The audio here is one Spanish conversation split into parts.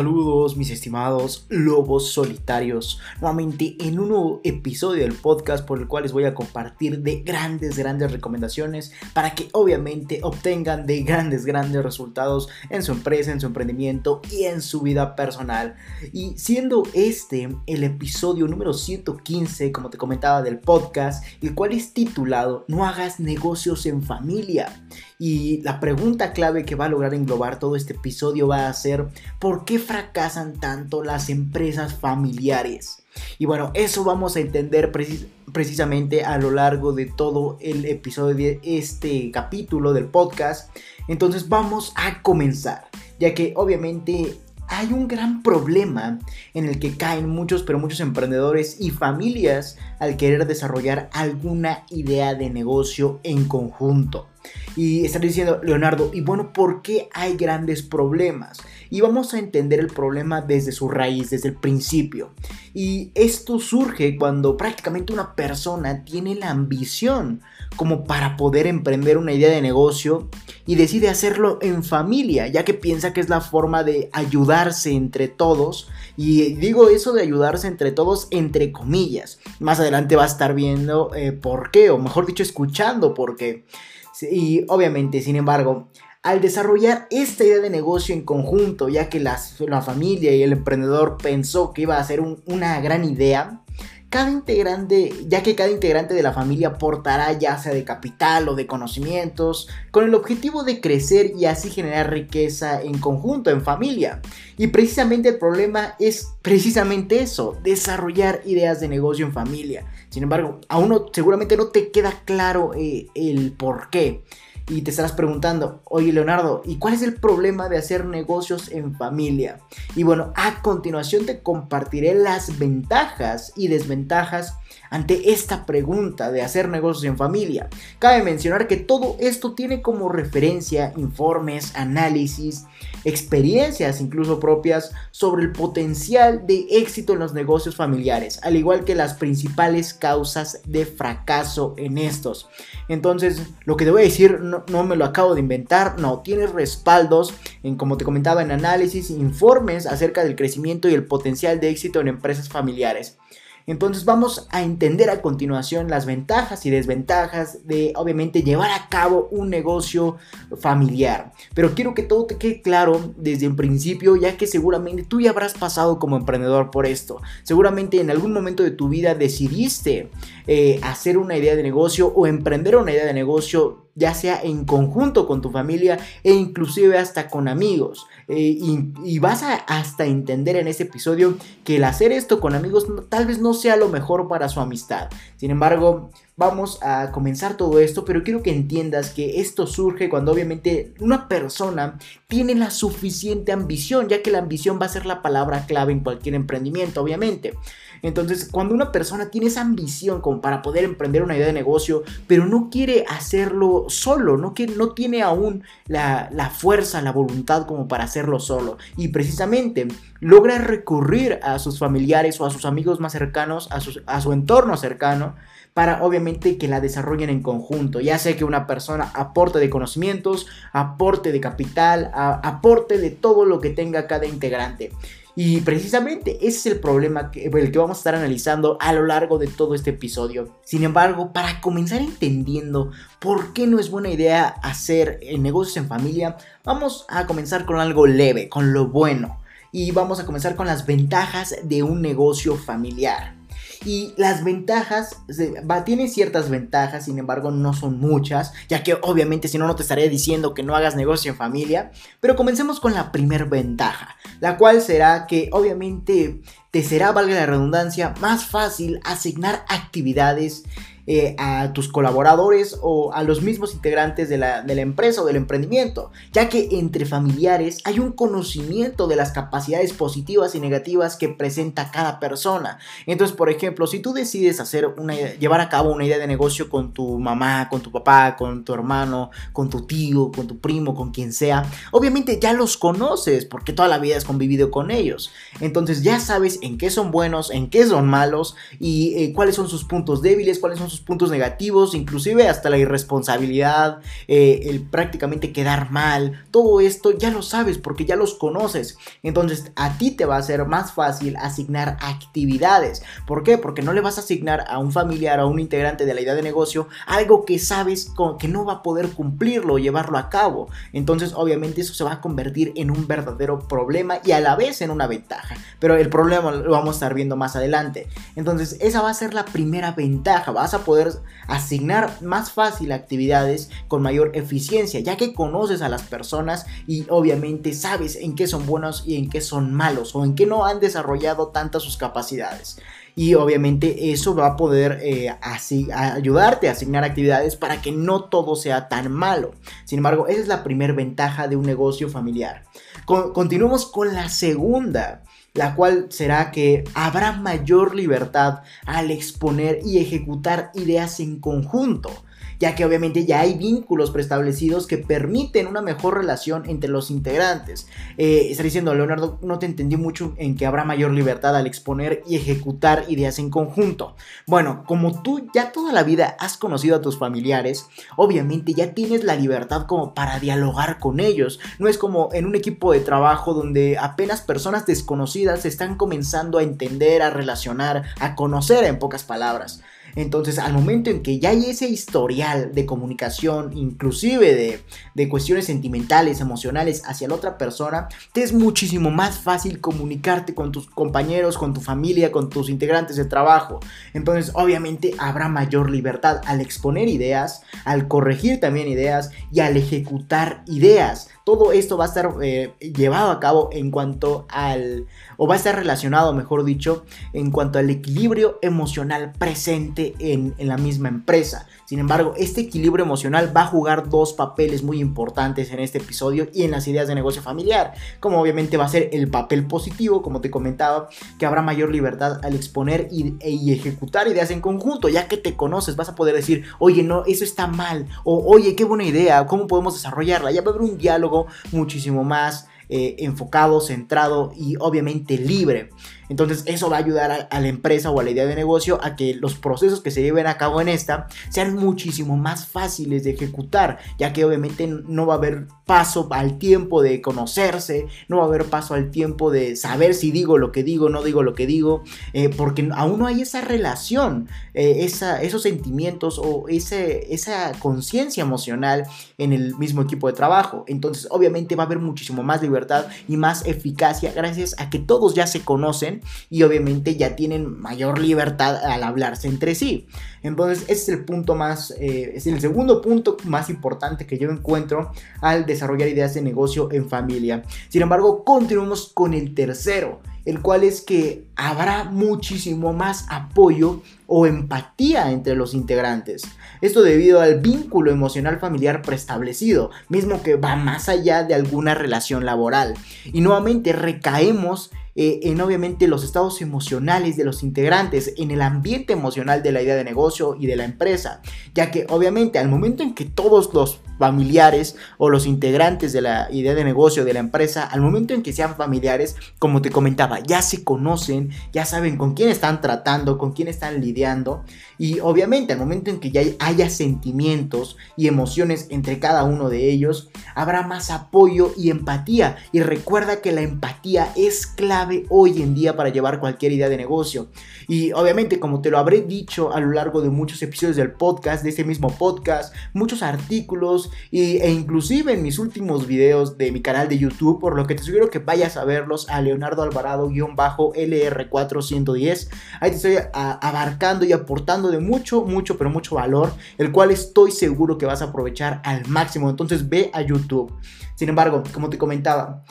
Saludos mis estimados lobos solitarios, nuevamente en un nuevo episodio del podcast por el cual les voy a compartir de grandes, grandes recomendaciones para que obviamente obtengan de grandes, grandes resultados en su empresa, en su emprendimiento y en su vida personal. Y siendo este el episodio número 115, como te comentaba del podcast, el cual es titulado No hagas negocios en familia. Y la pregunta clave que va a lograr englobar todo este episodio va a ser ¿por qué fracasan tanto las empresas familiares? Y bueno, eso vamos a entender precisamente a lo largo de todo el episodio de este capítulo del podcast. Entonces vamos a comenzar, ya que obviamente hay un gran problema en el que caen muchos, pero muchos emprendedores y familias al querer desarrollar alguna idea de negocio en conjunto. Y estaré diciendo, Leonardo, y bueno, ¿por qué hay grandes problemas? Y vamos a entender el problema desde su raíz, desde el principio. Y esto surge cuando prácticamente una persona tiene la ambición como para poder emprender una idea de negocio y decide hacerlo en familia, ya que piensa que es la forma de ayudarse entre todos. Y digo eso de ayudarse entre todos entre comillas. Más adelante va a estar viendo eh, por qué, o mejor dicho, escuchando por qué. Y obviamente, sin embargo, al desarrollar esta idea de negocio en conjunto, ya que la, familia y el emprendedor pensó que iba a ser una gran idea, cada integrante, ya que cada integrante de la familia aportará ya sea de capital o de conocimientos, con el objetivo de crecer y así generar riqueza en conjunto, en familia. Y precisamente el problema es precisamente eso, desarrollar ideas de negocio en familia. Sin embargo, aún no, seguramente no te queda claro eh, el por qué y te estarás preguntando, oye Leonardo, ¿y cuál es el problema de hacer negocios en familia? Y bueno, a continuación te compartiré las ventajas y desventajas ante esta pregunta de hacer negocios en familia. Cabe mencionar que todo esto tiene como referencia informes, análisis, experiencias incluso propias sobre el potencial de éxito en los negocios familiares, al igual que las principales causas de fracaso en estos. Entonces, lo que te voy a decir no, me lo acabo de inventar, no, tiene respaldos en, como te comentaba, en análisis, informes acerca del crecimiento y el potencial de éxito en empresas familiares. Entonces vamos a entender a continuación las ventajas y desventajas de obviamente llevar a cabo un negocio familiar. Pero quiero que todo te quede claro desde el principio ya que seguramente tú ya habrás pasado como emprendedor por esto. Seguramente en algún momento de tu vida decidiste eh, hacer una idea de negocio o emprender una idea de negocio ya sea en conjunto con tu familia e inclusive hasta con amigos. Eh, y, vas a hasta entender en este episodio que el hacer esto con amigos tal vez no sea lo mejor para su amistad. Sin embargo, vamos a comenzar todo esto, pero quiero que entiendas que esto surge cuando obviamente una persona tiene la suficiente ambición, ya que la ambición va a ser la palabra clave en cualquier emprendimiento, obviamente. Entonces, cuando una persona tiene esa ambición como para poder emprender una idea de negocio, pero no quiere hacerlo solo, no, que, no tiene aún la, la fuerza, la voluntad como para hacerlo solo, y precisamente logra recurrir a sus familiares o a sus amigos más cercanos, a, a su entorno cercano, para obviamente que la desarrollen en conjunto. Ya sea que una persona aporte de conocimientos, aporte de capital, aporte de todo lo que tenga cada integrante. Y precisamente ese es el problema que, el que vamos a estar analizando a lo largo de todo este episodio. Sin embargo, para comenzar entendiendo por qué no es buena idea hacer negocios en familia, vamos a comenzar con algo leve, con lo bueno. Y vamos a comenzar con las ventajas de un negocio familiar. Y las ventajas, va, tiene ciertas ventajas, sin embargo no son muchas, ya que obviamente si no, no te estaré diciendo que no hagas negocio en familia. Pero comencemos con la primera ventaja, la cual será que obviamente te será, valga la redundancia, más fácil asignar actividades eh, a tus colaboradores o a los mismos integrantes de la, empresa o del emprendimiento, ya que entre familiares hay un conocimiento de las capacidades positivas y negativas que presenta cada persona. Entonces, por ejemplo, si tú decides hacer llevar a cabo una idea de negocio con tu mamá, con tu papá, con tu hermano, con tu tío, con tu primo, con quien sea, obviamente ya los conoces porque toda la vida has convivido con ellos. Entonces ya sabes en qué son buenos, en qué son malos y eh, cuáles son sus puntos débiles, cuáles son sus puntos negativos, inclusive hasta la irresponsabilidad, eh, el prácticamente quedar mal, todo esto ya lo sabes porque ya los conoces. Entonces a ti te va a ser más fácil asignar actividades. ¿Por qué? Porque no le vas a asignar a un familiar o a un integrante de la idea de negocio algo que sabes que no va a poder cumplirlo o llevarlo a cabo. Entonces obviamente eso se va a convertir en un verdadero problema y a la vez en una ventaja. Pero el problema lo vamos a estar viendo más adelante. Entonces esa va a ser la primera ventaja. Vas a poder asignar más fácil actividades con mayor eficiencia, ya que conoces a las personas y obviamente sabes en qué son buenos y en qué son malos o en qué no han desarrollado tantas sus capacidades y obviamente eso va a poder eh, así, ayudarte a asignar actividades para que no todo sea tan malo. Sin embargo, esa es la primera ventaja de un negocio familiar. continuemos con la segunda la cual será que habrá mayor libertad al exponer y ejecutar ideas en conjunto ya que obviamente ya hay vínculos preestablecidos que permiten una mejor relación entre los integrantes. Eh, está diciendo, Leonardo, no te entendí mucho en que habrá mayor libertad al exponer y ejecutar ideas en conjunto. Bueno, como tú ya toda la vida has conocido a tus familiares, obviamente ya tienes la libertad como para dialogar con ellos. No es como en un equipo de trabajo donde apenas personas desconocidas se están comenzando a entender, a relacionar, a conocer en pocas palabras. Entonces, al momento en que ya hay ese historial de comunicación, inclusive de, cuestiones sentimentales, emocionales hacia la otra persona, te es muchísimo más fácil comunicarte con tus compañeros, con tu familia, con tus integrantes de trabajo. Entonces, obviamente, habrá mayor libertad al exponer ideas, al corregir también ideas y al ejecutar ideas. Todo esto va a estar eh, llevado a cabo en cuanto al, o va a estar relacionado, mejor dicho, en cuanto al equilibrio emocional presente en, la misma empresa. Sin embargo, este equilibrio emocional va a jugar dos papeles muy importantes en este episodio y en las ideas de negocio familiar, como obviamente va a ser el papel positivo, como te comentaba, que habrá mayor libertad al exponer y, y ejecutar ideas en conjunto, ya que te conoces, vas a poder decir, oye, no, eso está mal, o oye, qué buena idea, ¿cómo podemos desarrollarla? Ya va a haber un diálogo muchísimo más eh, enfocado, centrado y obviamente libre. Entonces eso va a ayudar a, la empresa o a la idea de negocio a que los procesos que se lleven a cabo en esta sean muchísimo más fáciles de ejecutar, ya que obviamente no va a haber paso al tiempo de conocerse, no va a haber paso al tiempo de saber si digo lo que digo, no digo lo que digo, eh, porque aún no hay esa relación, eh, esos sentimientos o ese, esa conciencia emocional en el mismo equipo de trabajo. Entonces obviamente va a haber muchísimo más libertad y más eficacia gracias a que todos ya se conocen y obviamente ya tienen mayor libertad al hablarse entre sí. Entonces ese es el punto más, eh, es el segundo punto más importante que yo encuentro al desarrollar ideas de negocio en familia. Sin embargo, continuamos con el tercero, el cual es que habrá muchísimo más apoyo o empatía entre los integrantes. Esto debido al vínculo emocional familiar preestablecido, mismo que va más allá de alguna relación laboral. Y nuevamente recaemos eh, en obviamente los estados emocionales de los integrantes, en el ambiente emocional de la idea de negocio y de la empresa, ya que obviamente al momento en que todos los familiares o los integrantes de la idea de negocio de la empresa, al momento en que sean familiares, como te comentaba, ya se conocen, ya saben con quién están tratando, con quién están lidiando cambiando y obviamente al momento en que ya haya sentimientos y emociones entre cada uno de ellos, habrá más apoyo y empatía y recuerda que la empatía es clave hoy en día para llevar cualquier idea de negocio y obviamente como te lo habré dicho a lo largo de muchos episodios del podcast, de este mismo podcast, muchos artículos, e inclusive en mis últimos videos de mi canal de YouTube, por lo que te sugiero que vayas a verlos a Leonardo Alvarado-LR4110. Ahí te estoy abarcando y aportando de mucho, mucho, pero mucho valor, el cual estoy seguro que vas a aprovechar al máximo. Entonces ve a YouTube. Sin embargo, como te comentaba,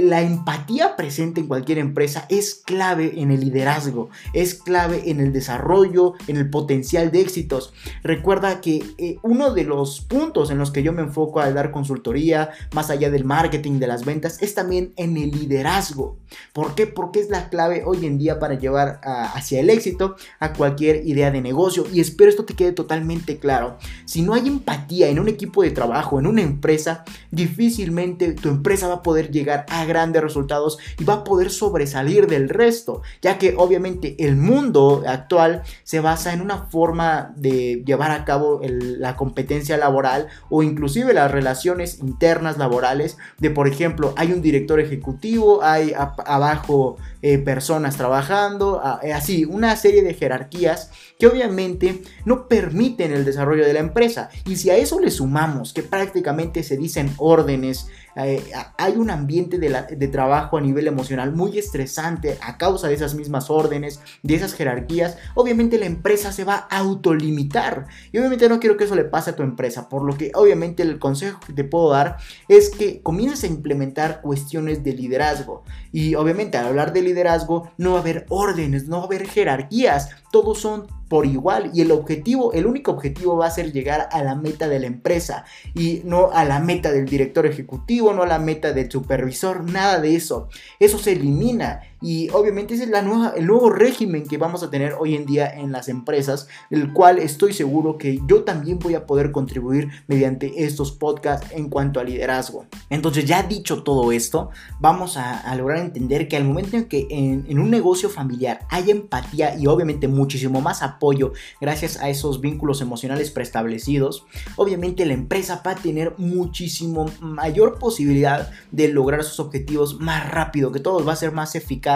la empatía presente en cualquier empresa es clave en el liderazgo, es clave en el desarrollo, en el potencial de éxitos. Recuerda que eh, uno de los puntos en los que yo me enfoco al dar consultoría, más allá del marketing, de las ventas, es también en el liderazgo. ¿Por qué? Porque es la clave hoy en día para llevar hacia el éxito a cualquier idea de negocio. Y espero esto te quede totalmente claro. Si no hay empatía en un equipo de trabajo, en una empresa, difícilmente tu empresa va a poder llegar a grandes resultados y va a poder sobresalir del resto, ya que obviamente el mundo actual se basa en una forma de llevar a cabo la competencia laboral o inclusive las relaciones internas laborales de por ejemplo hay un director ejecutivo, hay abajo eh, personas trabajando, eh, así, una serie de jerarquías que obviamente no permiten el desarrollo de la empresa. Y si a eso le sumamos que prácticamente se dicen órdenes, eh, hay un ambiente de, trabajo a nivel emocional muy estresante a causa de esas mismas órdenes, de esas jerarquías, obviamente la empresa se va a autolimitar. Y obviamente no quiero que eso le pase a tu empresa, por lo que obviamente el consejo que te puedo dar es que comiences a implementar cuestiones de liderazgo. Y obviamente al hablar de liderazgo no va a haber órdenes, no va a haber jerarquías, todos son por igual y el objetivo, el único objetivo va a ser llegar a la meta de la empresa y no a la meta del director ejecutivo, no a la meta del supervisor, nada de eso. Eso se elimina y obviamente ese es la nueva, el nuevo régimen que vamos a tener hoy en día en las empresas, el cual estoy seguro que yo también voy a poder contribuir mediante estos podcasts en cuanto a liderazgo. Entonces ya dicho todo esto, vamos a, lograr entender que al momento en que en, un negocio familiar hay empatía y obviamente muchísimo más apoyo gracias a esos vínculos emocionales preestablecidos, obviamente la empresa va a tener muchísimo mayor posibilidad de lograr sus objetivos más rápido, que todo va a ser más eficaz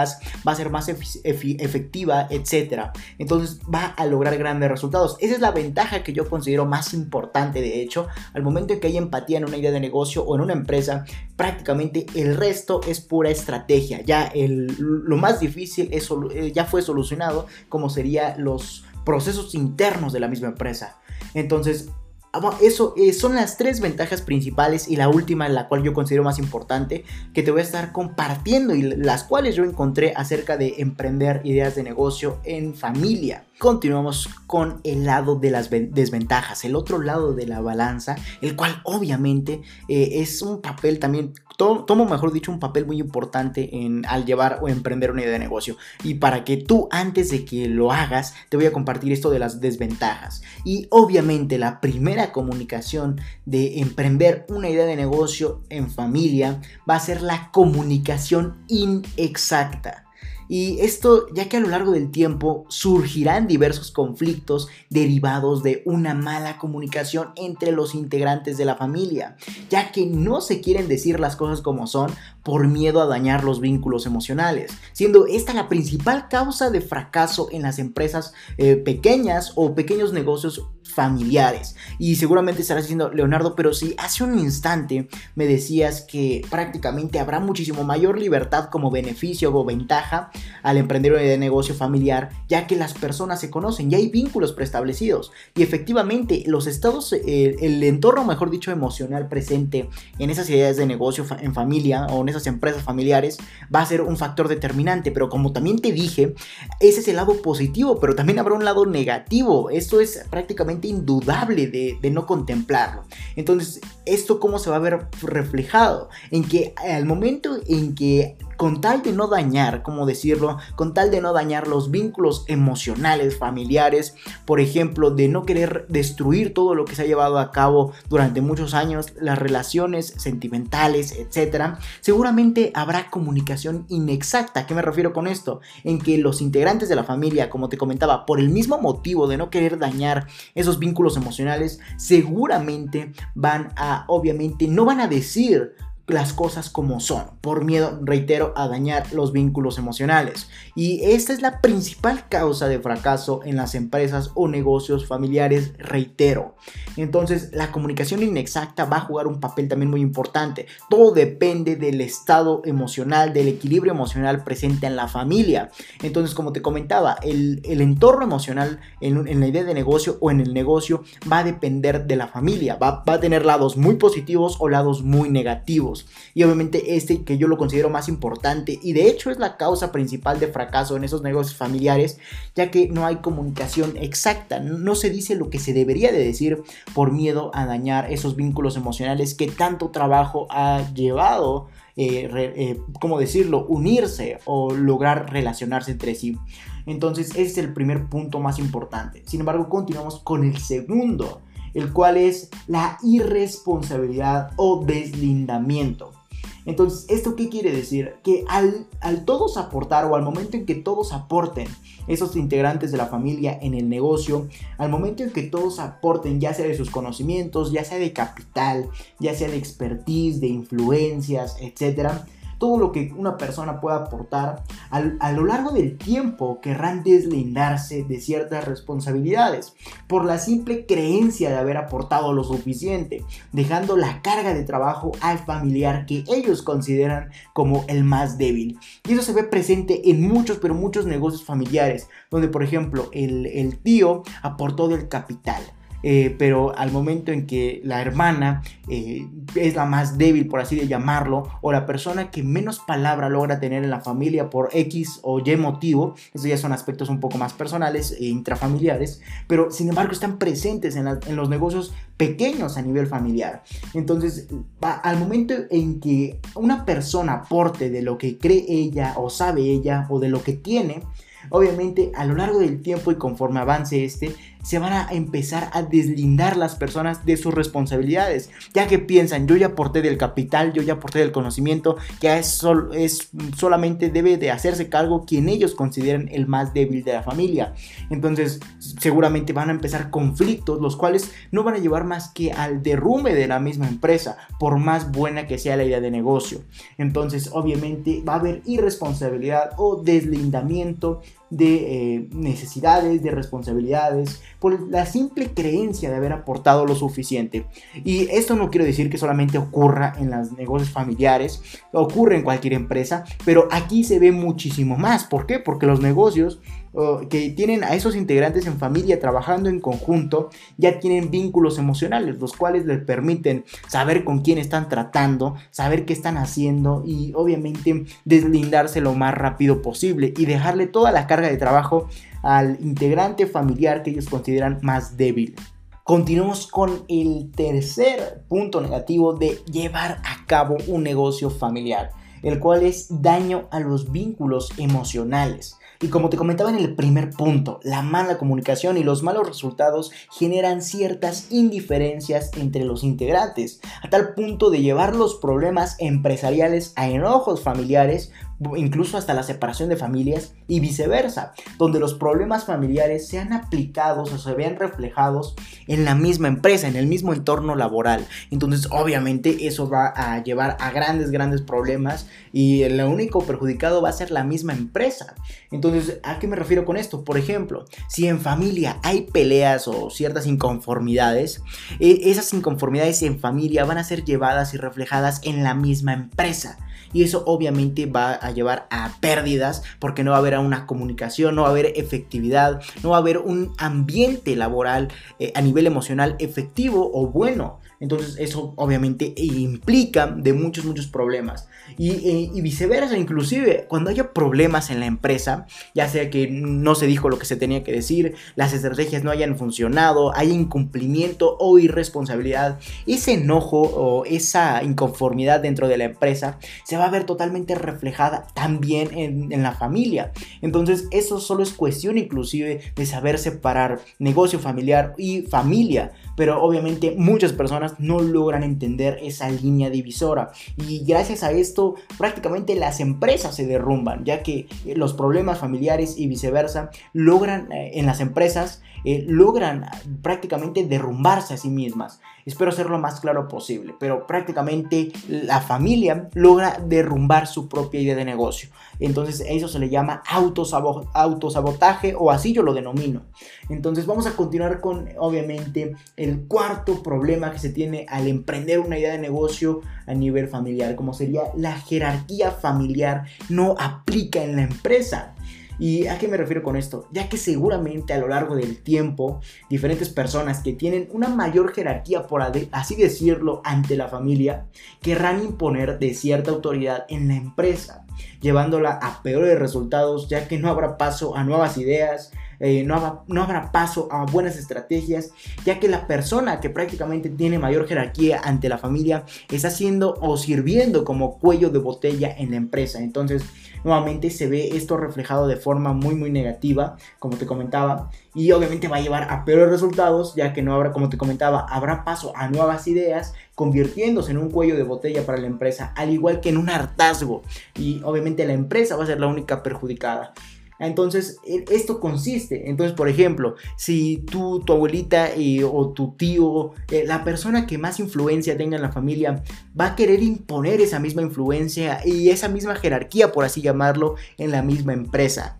va a ser más efectiva, etc. Entonces va a lograr grandes resultados. Esa es la ventaja que yo considero más importante, de hecho, al momento en que hay empatía en una idea de negocio o en una empresa, prácticamente el resto es pura estrategia. Ya lo más difícil es, eh, ya fue solucionado, como serían los procesos internos de la misma empresa. Entonces, eso eh, son las tres ventajas principales y la última, la cual yo considero más importante, que te voy a estar compartiendo y las cuales yo encontré acerca de emprender ideas de negocio en familia. Continuamos con el lado de las desventajas, el otro lado de la balanza, el cual obviamente eh, es un papel también, tomo mejor dicho un papel muy importante en, al llevar o emprender una idea de negocio. Y para que tú antes de que lo hagas, te voy a compartir esto de las desventajas. Y obviamente la primera comunicación de emprender una idea de negocio en familia va a ser la comunicación inexacta. Y esto ya que a lo largo del tiempo surgirán diversos conflictos derivados de una mala comunicación entre los integrantes de la familia, ya que no se quieren decir las cosas como son por miedo a dañar los vínculos emocionales, siendo esta la principal causa de fracaso en las empresas eh, pequeñas o pequeños negocios familiares. Y seguramente estarás diciendo, Leonardo, pero si hace un instante me decías que prácticamente habrá muchísimo mayor libertad como beneficio o ventaja al emprender de negocio familiar, ya que las personas se conocen, ya hay vínculos preestablecidos. Y efectivamente, los estados, eh, el entorno, mejor dicho, emocional presente en esas ideas de negocio en familia o en esas empresas familiares va a ser un factor determinante. Pero como también te dije, ese es el lado positivo, pero también habrá un lado negativo. Esto es prácticamente indudable de, no contemplarlo. Entonces, ¿esto cómo se va a ver reflejado? En que al momento en que con tal de no dañar, como decirlo, con tal de no dañar los vínculos emocionales, familiares, por ejemplo, de no querer destruir todo lo que se ha llevado a cabo durante muchos años, las relaciones sentimentales, etc., seguramente habrá comunicación inexacta. ¿A qué me refiero con esto? En que los integrantes de la familia, como te comentaba, por el mismo motivo de no querer dañar esos vínculos emocionales, seguramente van a, obviamente, no van a decir las cosas como son, por miedo, reitero, a dañar los vínculos emocionales. Y esta es la principal causa de fracaso en las empresas o negocios familiares, reitero. Entonces, la comunicación inexacta va a jugar un papel también muy importante. Todo depende del estado emocional, del equilibrio emocional presente en la familia. Entonces, como te comentaba, el, entorno emocional en, la idea de negocio o en el negocio va a depender de la familia. va a tener lados muy positivos o lados muy negativos. Y obviamente este que yo lo considero más importante y de hecho es la causa principal de fracaso en esos negocios familiares, ya que no hay comunicación exacta, no se dice lo que se debería de decir por miedo a dañar esos vínculos emocionales que tanto trabajo ha llevado eh, eh, ¿cómo decirlo?, unirse o lograr relacionarse entre sí. Entonces, ese es el primer punto más importante. Sin embargo, continuamos con el segundo, el cual es la irresponsabilidad o deslindamiento. Entonces, ¿esto qué quiere decir? Que al, al todos aportar o al momento en que todos aporten esos integrantes de la familia en el negocio, al momento en que todos aporten ya sea de sus conocimientos, ya sea de capital, ya sea de expertise, de influencias, etcétera, todo lo que una persona pueda aportar, a lo largo del tiempo querrán deslindarse de ciertas responsabilidades por la simple creencia de haber aportado lo suficiente, dejando la carga de trabajo al familiar que ellos consideran como el más débil. Y eso se ve presente en muchos, pero muchos negocios familiares, donde por ejemplo el, el tío aportó del capital eh, pero al momento en que la hermana eh, es la más débil, por así de llamarlo, o la persona que menos palabra logra tener en la familia por X o Y motivo, eso ya son aspectos un poco más personales e intrafamiliares, pero sin embargo están presentes en, en los negocios pequeños a nivel familiar. Entonces, al momento en que una persona aporte de lo que cree ella o sabe ella o de lo que tiene, obviamente a lo largo del tiempo y conforme avance este, se van a empezar a deslindar las personas de sus responsabilidades, ya que piensan, yo ya aporté del capital, yo ya aporté del conocimiento, ya es, es solamente debe de hacerse cargo quien ellos consideren el más débil de la familia. Entonces, seguramente van a empezar conflictos, los cuales no van a llevar más que al derrumbe de la misma empresa, por más buena que sea la idea de negocio. Entonces, obviamente va a haber irresponsabilidad o deslindamiento de eh, necesidades, de responsabilidades, por la simple creencia de haber aportado lo suficiente. Y esto no quiero decir que solamente ocurra en los negocios familiares, ocurre en cualquier empresa, pero aquí se ve muchísimo más. ¿Por qué? Porque los negocios que tienen a esos integrantes en familia trabajando en conjunto, ya tienen vínculos emocionales, los cuales les permiten saber con quién están tratando, saber qué están haciendo y obviamente deslindarse lo más rápido posible y dejarle toda la carga de trabajo al integrante familiar que ellos consideran más débil. Continuamos con el tercer punto negativo de llevar a cabo un negocio familiar, el cual es daño a los vínculos emocionales. Y como te comentaba en el primer punto, la mala comunicación y los malos resultados generan ciertas indiferencias entre los integrantes, a tal punto de llevar los problemas empresariales a enojos familiares incluso hasta la separación de familias y viceversa, donde los problemas familiares sean aplicados o se vean reflejados en la misma empresa, en el mismo entorno laboral. Entonces, obviamente, eso va a llevar a grandes, grandes problemas y el único perjudicado va a ser la misma empresa. Entonces, ¿a qué me refiero con esto? Por ejemplo, si en familia hay peleas o ciertas inconformidades, e, esas inconformidades en familia van a ser llevadas y reflejadas en la misma empresa y eso obviamente va a llevar a pérdidas porque no va a haber una comunicación, no va a haber efectividad, no va a haber un ambiente laboral eh, a nivel emocional efectivo o bueno. Entonces eso obviamente implica de muchos, muchos problemas. Y, viceversa, inclusive cuando haya problemas en la empresa, ya sea que no se dijo lo que se tenía que decir, las estrategias no hayan funcionado, hay incumplimiento o irresponsabilidad, ese enojo o esa inconformidad dentro de la empresa se va a ver totalmente reflejada también en, en la familia. Entonces eso solo es cuestión inclusive de saber separar negocio familiar y familia pero obviamente muchas personas no logran entender esa línea divisora. Y gracias a esto prácticamente las empresas se derrumban, ya que los problemas familiares y viceversa logran eh, en las empresas eh, logran prácticamente derrumbarse a sí mismas. Espero ser lo más claro posible, pero prácticamente la familia logra derrumbar su propia idea de negocio. Entonces eso se le llama autosabotaje o así yo lo denomino. Entonces vamos a continuar con obviamente el cuarto problema que se tiene al emprender una idea de negocio a nivel familiar, como sería la jerarquía familiar no aplica en la empresa. ¿Y a qué me refiero con esto? Ya que seguramente a lo largo del tiempo, diferentes personas que tienen una mayor jerarquía, por así decirlo, ante la familia, querrán imponer de cierta autoridad en la empresa, llevándola a peores resultados, ya que no habrá paso a nuevas ideas, eh, no, no habrá paso a buenas estrategias, ya que la persona que prácticamente tiene mayor jerarquía ante la familia está haciendo o sirviendo como cuello de botella en la empresa. Entonces, nuevamente se ve esto reflejado de forma muy muy negativa, como te comentaba, y obviamente va a llevar a peores resultados, ya que no habrá, como te comentaba, habrá paso a nuevas ideas, convirtiéndose en un cuello de botella para la empresa, al igual que en un hartazgo, y obviamente la empresa va a ser la única perjudicada. Entonces, e, esto consiste. Entonces, por ejemplo, si tú, tu abuelita o tu tío, eh, la persona que más influencia tenga en la familia, va a querer imponer esa misma influencia y esa misma jerarquía, por así llamarlo, en la misma empresa.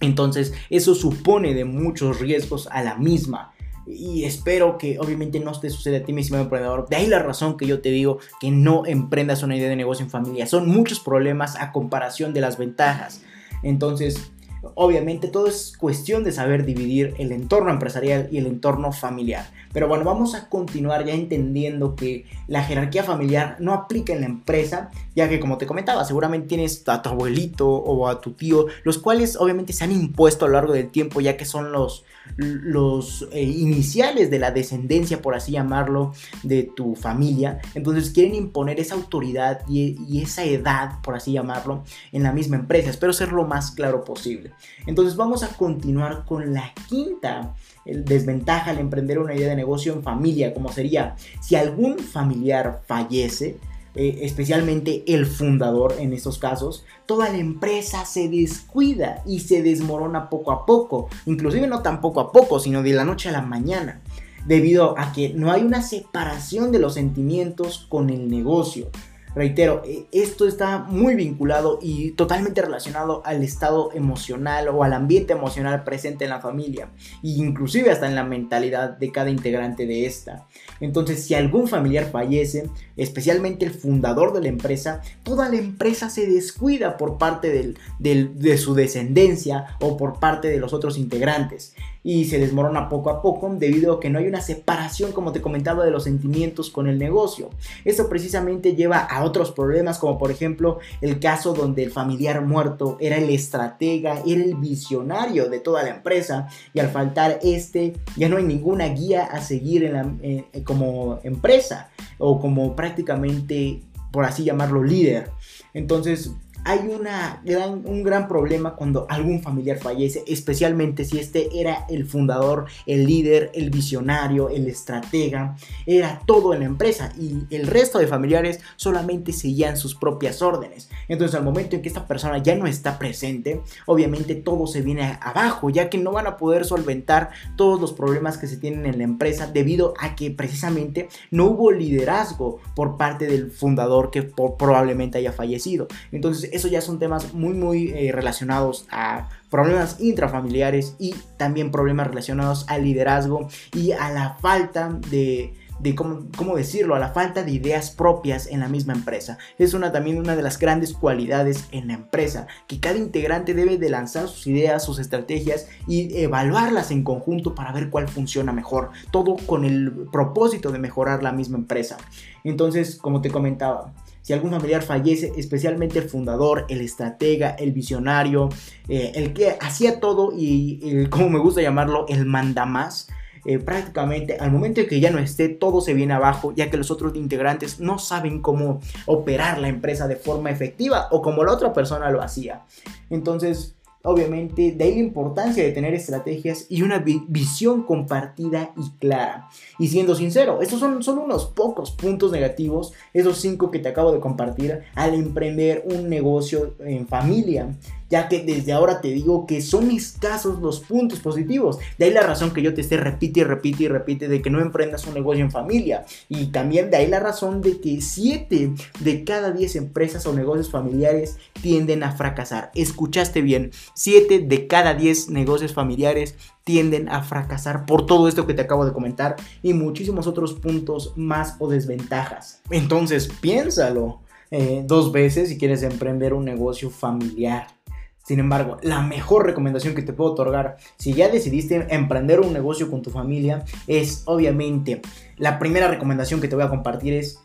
Entonces, eso supone de muchos riesgos a la misma. Y espero que obviamente no te suceda a ti, mi estimado emprendedor. De ahí la razón que yo te digo que no emprendas una idea de negocio en familia. Son muchos problemas a comparación de las ventajas. Entonces, Obviamente todo es cuestión de saber dividir el entorno empresarial y el entorno familiar. Pero bueno, vamos a continuar ya entendiendo que la jerarquía familiar no aplica en la empresa, ya que como te comentaba, seguramente tienes a tu abuelito o a tu tío, los cuales obviamente se han impuesto a lo largo del tiempo, ya que son los, los eh, iniciales de la descendencia, por así llamarlo, de tu familia. Entonces quieren imponer esa autoridad y, y, esa edad, por así llamarlo, en la misma empresa. Espero ser lo más claro posible. Entonces vamos a continuar con la quinta desventaja al emprender una idea de negocio en familia, como sería si algún familiar fallece, eh, especialmente el fundador en estos casos, toda la empresa se descuida y se desmorona poco a poco, inclusive no tan poco a poco, sino de la noche a la mañana, debido a que no hay una separación de los sentimientos con el negocio. Reitero, eh, esto está muy vinculado y totalmente relacionado al estado emocional o al ambiente emocional presente en la familia, e inclusive hasta en la mentalidad de cada integrante de esta. Entonces, si algún familiar fallece, especialmente el fundador de la empresa, toda la empresa se descuida por parte de su descendencia o por parte de los otros integrantes y se desmorona poco a poco debido a que no hay una separación, como te comentaba, de los sentimientos con el negocio. Esto precisamente lleva a otros problemas, como por ejemplo el caso donde el familiar muerto era el estratega, era el visionario de toda la empresa y al faltar este ya no hay ninguna guía a seguir en como empresa o como prácticamente, por así llamarlo, líder. Entonces, hay una un gran problema cuando algún familiar fallece, especialmente si este era el fundador, el líder, el visionario, el estratega, era todo en la empresa y el resto de familiares solamente seguían sus propias órdenes. Entonces al momento en que esta persona ya no está presente, obviamente todo se viene abajo, ya que no van a poder solventar todos los problemas que se tienen en la empresa debido a que precisamente no hubo liderazgo por parte del fundador que probablemente haya fallecido. Entonces eso ya son temas muy, muy eh, relacionados a problemas intrafamiliares y también problemas relacionados al liderazgo y a la falta de de cómo, decirlo, a la falta de ideas propias en la misma empresa. Es una también una de las grandes cualidades en la empresa, que cada integrante debe de lanzar sus ideas, sus estrategias y evaluarlas en conjunto para ver cuál funciona mejor, todo con el propósito de mejorar la misma empresa. Entonces, como te comentaba, si algún familiar fallece, especialmente el fundador, el estratega, el visionario, eh, el que hacía todo y, como me gusta llamarlo, el mandamás, eh, prácticamente al momento de que ya no esté, todo se viene abajo, ya que los otros integrantes no saben cómo operar la empresa de forma efectiva o como la otra persona lo hacía. Entonces, Obviamente, de ahí la importancia de tener estrategias y una visión compartida y clara. Y siendo sincero, estos son solo unos pocos puntos negativos, esos cinco que te acabo de compartir, al emprender un negocio en familia ya que desde ahora te digo que son escasos los puntos positivos. De ahí la razón que yo te esté repite y repite y repite de que no emprendas un negocio en familia. Y también de ahí la razón de que 7 de cada 10 empresas o negocios familiares tienden a fracasar. Escuchaste bien, 7 de cada 10 negocios familiares tienden a fracasar por todo esto que te acabo de comentar y muchísimos otros puntos más o desventajas. Entonces piénsalo eh, dos veces si quieres emprender un negocio familiar. Sin embargo, la mejor recomendación que te puedo otorgar si ya decidiste emprender un negocio con tu familia es obviamente la primera recomendación que te voy a compartir es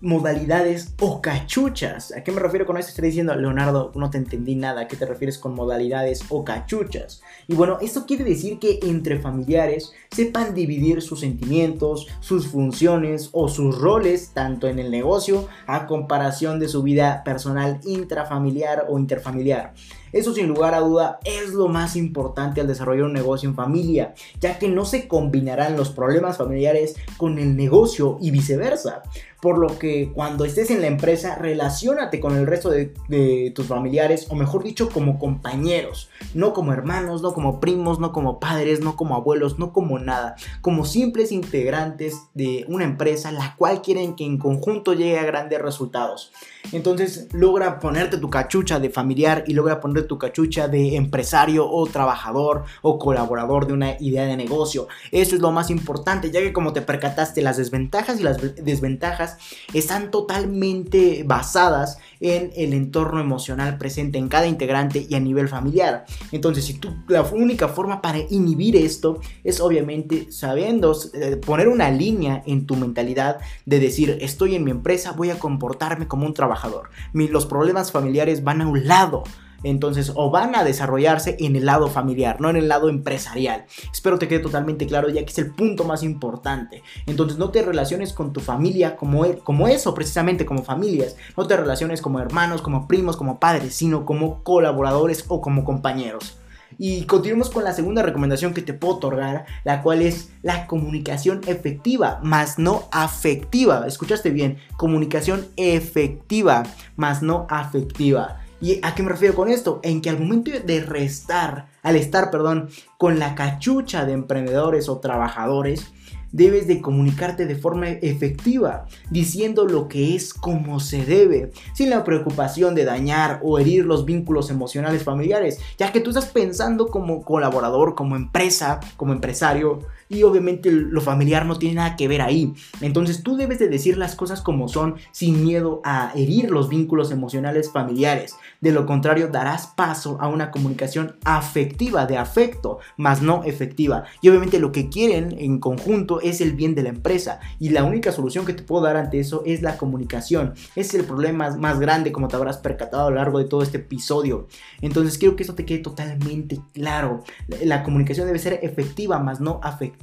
modalidades o cachuchas. ¿A qué me refiero con esto? Estoy diciendo, Leonardo, no te entendí nada. ¿A qué te refieres con modalidades o cachuchas? Y bueno, esto quiere decir que entre familiares sepan dividir sus sentimientos, sus funciones o sus roles, tanto en el negocio a comparación de su vida personal intrafamiliar o interfamiliar. Eso sin lugar a duda es lo más importante al desarrollar un negocio en familia, ya que no se combinarán los problemas familiares con el negocio y viceversa. Por lo que cuando estés en la empresa, relacionate con el resto de, tus familiares, o mejor dicho, como compañeros, no como hermanos, no como primos, no como padres, no como abuelos, no como nada, como simples integrantes de una empresa, la cual quieren que en conjunto llegue a grandes resultados. Entonces logra ponerte tu cachucha de familiar y logra ponerte tu cachucha de empresario o trabajador o colaborador de una idea de negocio. Eso es lo más importante, ya que como te percataste, las desventajas y las desventajas están totalmente basadas en el entorno emocional presente en cada integrante y a nivel familiar. Entonces, si tú, la única forma para inhibir esto es obviamente sabiendo eh, poner una línea en tu mentalidad de decir, estoy en mi empresa, voy a comportarme como un trabajador. los problemas familiares van a un lado entonces, o van a desarrollarse en el lado familiar, no en el lado empresarial. Espero te quede totalmente claro ya que es el punto más importante. Entonces, no te relaciones con tu familia como, e, como eso, precisamente como familias. No te relaciones como hermanos, como primos, como padres, sino como colaboradores o como compañeros. Y continuemos con la segunda recomendación que te puedo otorgar, la cual es la comunicación efectiva, más no afectiva. Escuchaste bien, comunicación efectiva, más no afectiva. ¿Y a qué me refiero con esto? En que al momento de restar, al estar, perdón, con la cachucha de emprendedores o trabajadores, debes de comunicarte de forma efectiva, diciendo lo que es como se debe, sin la preocupación de dañar o herir los vínculos emocionales familiares, ya que tú estás pensando como colaborador, como empresa, como empresario, y obviamente lo familiar no tiene nada que ver ahí. Entonces tú debes de decir las cosas como son sin miedo a herir los vínculos emocionales familiares. De lo contrario darás paso a una comunicación afectiva, de afecto, más no efectiva. Y obviamente lo que quieren en conjunto es el bien de la empresa. Y la única solución que te puedo dar ante eso es la comunicación. Es el problema más grande como te habrás percatado a lo largo de todo este episodio. Entonces quiero que eso te quede totalmente claro. La comunicación debe ser efectiva, más no afectiva.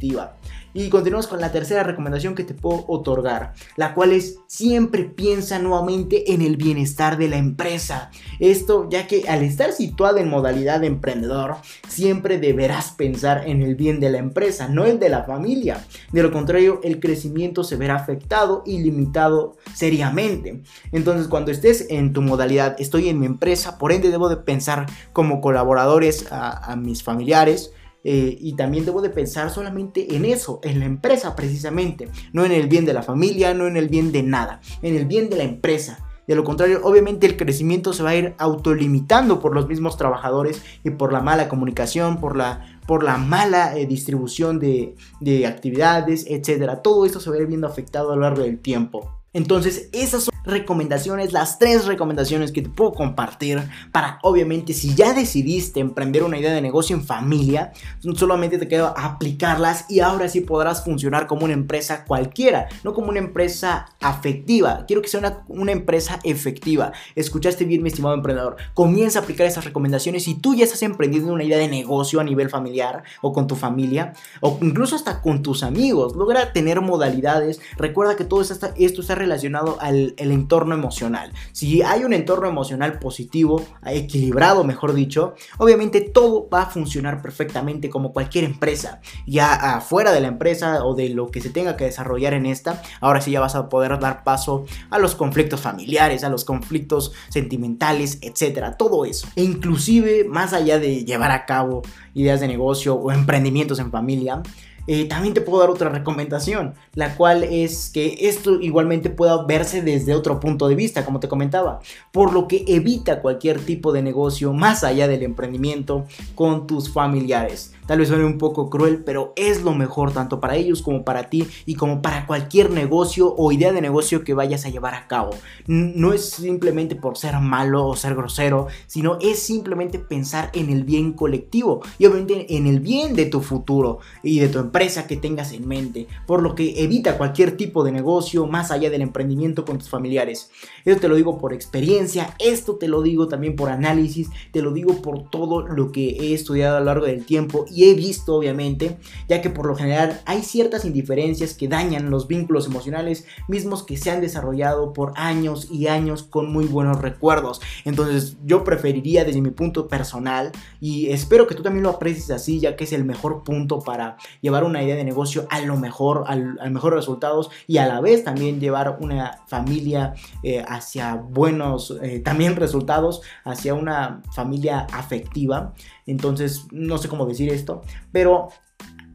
Y continuamos con la tercera recomendación que te puedo otorgar, la cual es siempre piensa nuevamente en el bienestar de la empresa. Esto ya que al estar situada en modalidad de emprendedor, siempre deberás pensar en el bien de la empresa, no el de la familia. De lo contrario, el crecimiento se verá afectado y limitado seriamente. Entonces, cuando estés en tu modalidad, estoy en mi empresa, por ende debo de pensar como colaboradores a, a mis familiares, eh, y también debo de pensar solamente en eso, en la empresa precisamente, no en el bien de la familia, no en el bien de nada, en el bien de la empresa. De lo contrario, obviamente el crecimiento se va a ir autolimitando por los mismos trabajadores y por la mala comunicación, por la, por la mala eh, distribución de, de actividades, etc. Todo esto se va a ir viendo afectado a lo largo del tiempo. Entonces, esas son recomendaciones, las tres recomendaciones que te puedo compartir para, obviamente, si ya decidiste emprender una idea de negocio en familia, solamente te queda aplicarlas y ahora sí podrás funcionar como una empresa cualquiera, no como una empresa afectiva. Quiero que sea una, empresa efectiva. Escuchaste bien, mi estimado emprendedor. Comienza a aplicar esas recomendaciones si tú ya estás emprendiendo una idea de negocio a nivel familiar o con tu familia o incluso hasta con tus amigos. Logra tener modalidades. Recuerda que todo esto está, esto al entorno emocional. Si hay un entorno emocional positivo, equilibrado, mejor dicho, obviamente todo va a funcionar perfectamente como cualquier empresa. Ya afuera de la empresa o de lo que se tenga que desarrollar en esta, ahora sí ya vas a poder dar paso a los conflictos familiares, a los conflictos sentimentales, etcétera, todo eso. E inclusive, más allá de llevar a cabo ideas de negocio o emprendimientos en familia, eh, también te puedo dar otra recomendación, la cual es que esto igualmente pueda verse desde otro punto de vista, como te comentaba, por lo que evita cualquier tipo de negocio más allá del emprendimiento con tus familiares. Tal vez suene un poco cruel, pero es lo mejor tanto para ellos como para ti y como para cualquier negocio o idea de negocio que vayas a llevar a cabo. No es simplemente por ser malo o ser grosero, sino es simplemente pensar en el bien colectivo y obviamente en el bien de tu futuro y de tu empresa que tengas en mente, por lo que evita cualquier tipo de negocio más allá del emprendimiento con tus familiares. Esto te lo digo por experiencia, esto te lo digo también por análisis, te lo digo por todo lo que he estudiado a lo largo del tiempo y he visto obviamente, ya que por lo general hay ciertas indiferencias que dañan los vínculos emocionales mismos que se han desarrollado por años y años con muy buenos recuerdos. Entonces yo preferiría desde mi punto personal y espero que tú también lo aprecies así, ya que es el mejor punto para llevar una idea de negocio a lo mejor, al, mejor resultados y a la vez también llevar una familia eh, hacia buenos eh, también resultados, hacia una familia afectiva. Entonces, no sé cómo decir esto, pero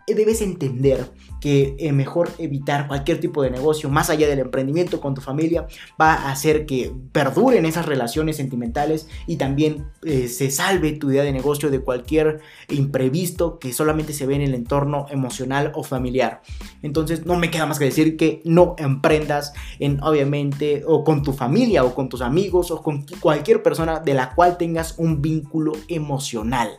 debes entender que es mejor evitar cualquier tipo de negocio más allá del emprendimiento con tu familia va a hacer que perduren esas relaciones sentimentales y también eh, se salve tu idea de negocio de cualquier imprevisto que solamente se ve en el entorno emocional o familiar. Entonces no me queda más que decir que no emprendas en obviamente o con tu familia o con tus amigos o con cualquier persona de la cual tengas un vínculo emocional.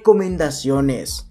recomendaciones.